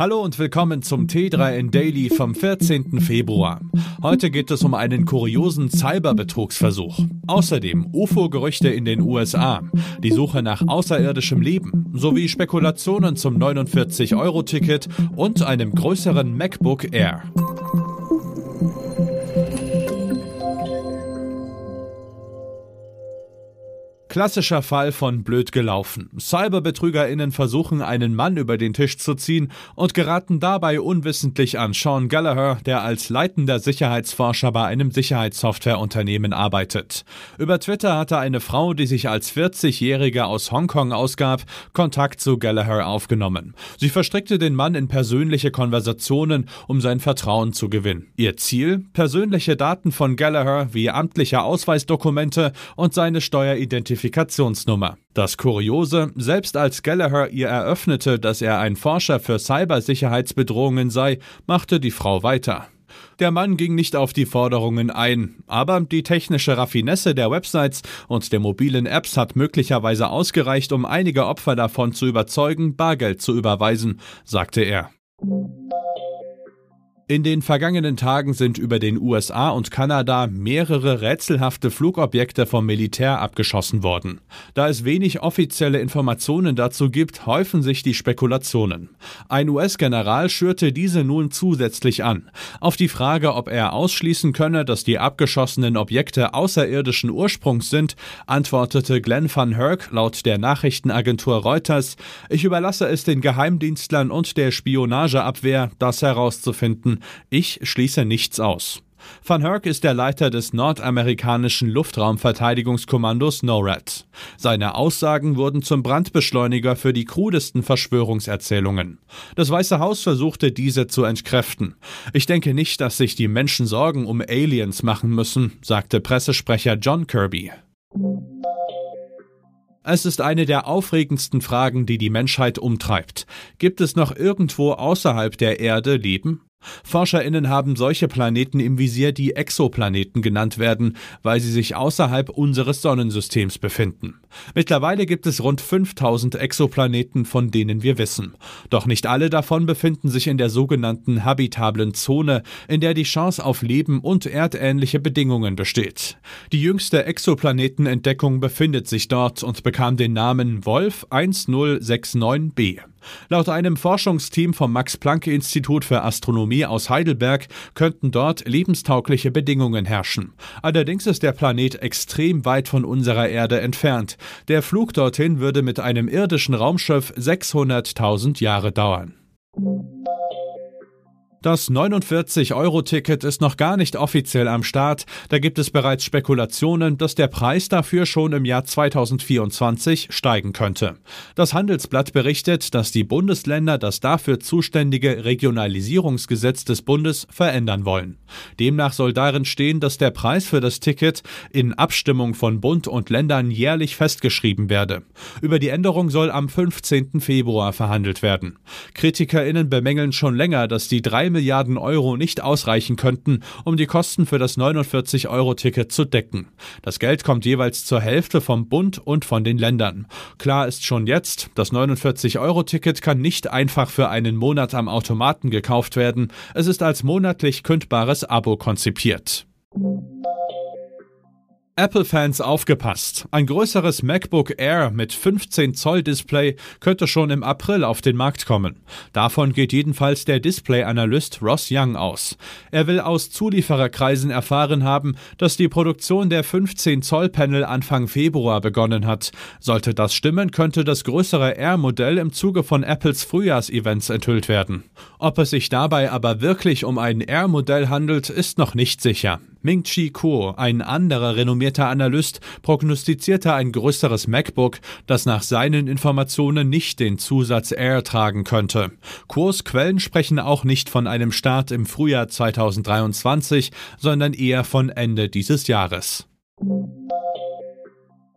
Hallo und willkommen zum T3N Daily vom 14. Februar. Heute geht es um einen kuriosen Cyberbetrugsversuch. Außerdem UFO-Gerüchte in den USA, die Suche nach außerirdischem Leben sowie Spekulationen zum 49-Euro-Ticket und einem größeren MacBook Air. Klassischer Fall von blöd gelaufen. CyberbetrügerInnen versuchen, einen Mann über den Tisch zu ziehen und geraten dabei unwissentlich an Sean Gallagher, der als leitender Sicherheitsforscher bei einem Sicherheitssoftwareunternehmen arbeitet. Über Twitter hatte eine Frau, die sich als 40-Jährige aus Hongkong ausgab, Kontakt zu Gallagher aufgenommen. Sie verstrickte den Mann in persönliche Konversationen, um sein Vertrauen zu gewinnen. Ihr Ziel? Persönliche Daten von Gallagher wie amtliche Ausweisdokumente und seine Steueridentität Identifikationsnummer. Das Kuriose, selbst als Gallagher ihr eröffnete, dass er ein Forscher für Cybersicherheitsbedrohungen sei, machte die Frau weiter. Der Mann ging nicht auf die Forderungen ein, aber die technische Raffinesse der Websites und der mobilen Apps hat möglicherweise ausgereicht, um einige Opfer davon zu überzeugen, Bargeld zu überweisen, sagte er. In den vergangenen Tagen sind über den USA und Kanada mehrere rätselhafte Flugobjekte vom Militär abgeschossen worden. Da es wenig offizielle Informationen dazu gibt, häufen sich die Spekulationen. Ein US-General schürte diese nun zusätzlich an. Auf die Frage, ob er ausschließen könne, dass die abgeschossenen Objekte außerirdischen Ursprungs sind, antwortete Glenn van Herk laut der Nachrichtenagentur Reuters, ich überlasse es den Geheimdienstlern und der Spionageabwehr, das herauszufinden, ich schließe nichts aus. Van Herk ist der Leiter des nordamerikanischen Luftraumverteidigungskommandos NORAD. Seine Aussagen wurden zum Brandbeschleuniger für die krudesten Verschwörungserzählungen. Das Weiße Haus versuchte diese zu entkräften. Ich denke nicht, dass sich die Menschen Sorgen um Aliens machen müssen, sagte Pressesprecher John Kirby. Es ist eine der aufregendsten Fragen, die die Menschheit umtreibt. Gibt es noch irgendwo außerhalb der Erde Leben? ForscherInnen haben solche Planeten im Visier, die Exoplaneten genannt werden, weil sie sich außerhalb unseres Sonnensystems befinden. Mittlerweile gibt es rund 5000 Exoplaneten, von denen wir wissen. Doch nicht alle davon befinden sich in der sogenannten habitablen Zone, in der die Chance auf Leben und erdähnliche Bedingungen besteht. Die jüngste Exoplanetenentdeckung befindet sich dort und bekam den Namen Wolf 1069b. Laut einem Forschungsteam vom Max-Planck-Institut für Astronomie aus Heidelberg könnten dort lebenstaugliche Bedingungen herrschen. Allerdings ist der Planet extrem weit von unserer Erde entfernt. Der Flug dorthin würde mit einem irdischen Raumschiff 600.000 Jahre dauern. Das 49-Euro-Ticket ist noch gar nicht offiziell am Start. Da gibt es bereits Spekulationen, dass der Preis dafür schon im Jahr 2024 steigen könnte. Das Handelsblatt berichtet, dass die Bundesländer das dafür zuständige Regionalisierungsgesetz des Bundes verändern wollen. Demnach soll darin stehen, dass der Preis für das Ticket in Abstimmung von Bund und Ländern jährlich festgeschrieben werde. Über die Änderung soll am 15. Februar verhandelt werden. KritikerInnen bemängeln schon länger, dass die drei Milliarden Euro nicht ausreichen könnten, um die Kosten für das 49-Euro-Ticket zu decken. Das Geld kommt jeweils zur Hälfte vom Bund und von den Ländern. Klar ist schon jetzt, das 49-Euro-Ticket kann nicht einfach für einen Monat am Automaten gekauft werden. Es ist als monatlich kündbares Abo konzipiert. Apple-Fans aufgepasst. Ein größeres MacBook Air mit 15 Zoll Display könnte schon im April auf den Markt kommen. Davon geht jedenfalls der Display-Analyst Ross Young aus. Er will aus Zuliefererkreisen erfahren haben, dass die Produktion der 15 Zoll Panel Anfang Februar begonnen hat. Sollte das stimmen, könnte das größere Air-Modell im Zuge von Apples Frühjahrsevents enthüllt werden. Ob es sich dabei aber wirklich um ein Air-Modell handelt, ist noch nicht sicher. Ming-Chi Kuo, ein anderer renommierter Analyst, prognostizierte ein größeres MacBook, das nach seinen Informationen nicht den Zusatz Air tragen könnte. Kuos Quellen sprechen auch nicht von einem Start im Frühjahr 2023, sondern eher von Ende dieses Jahres.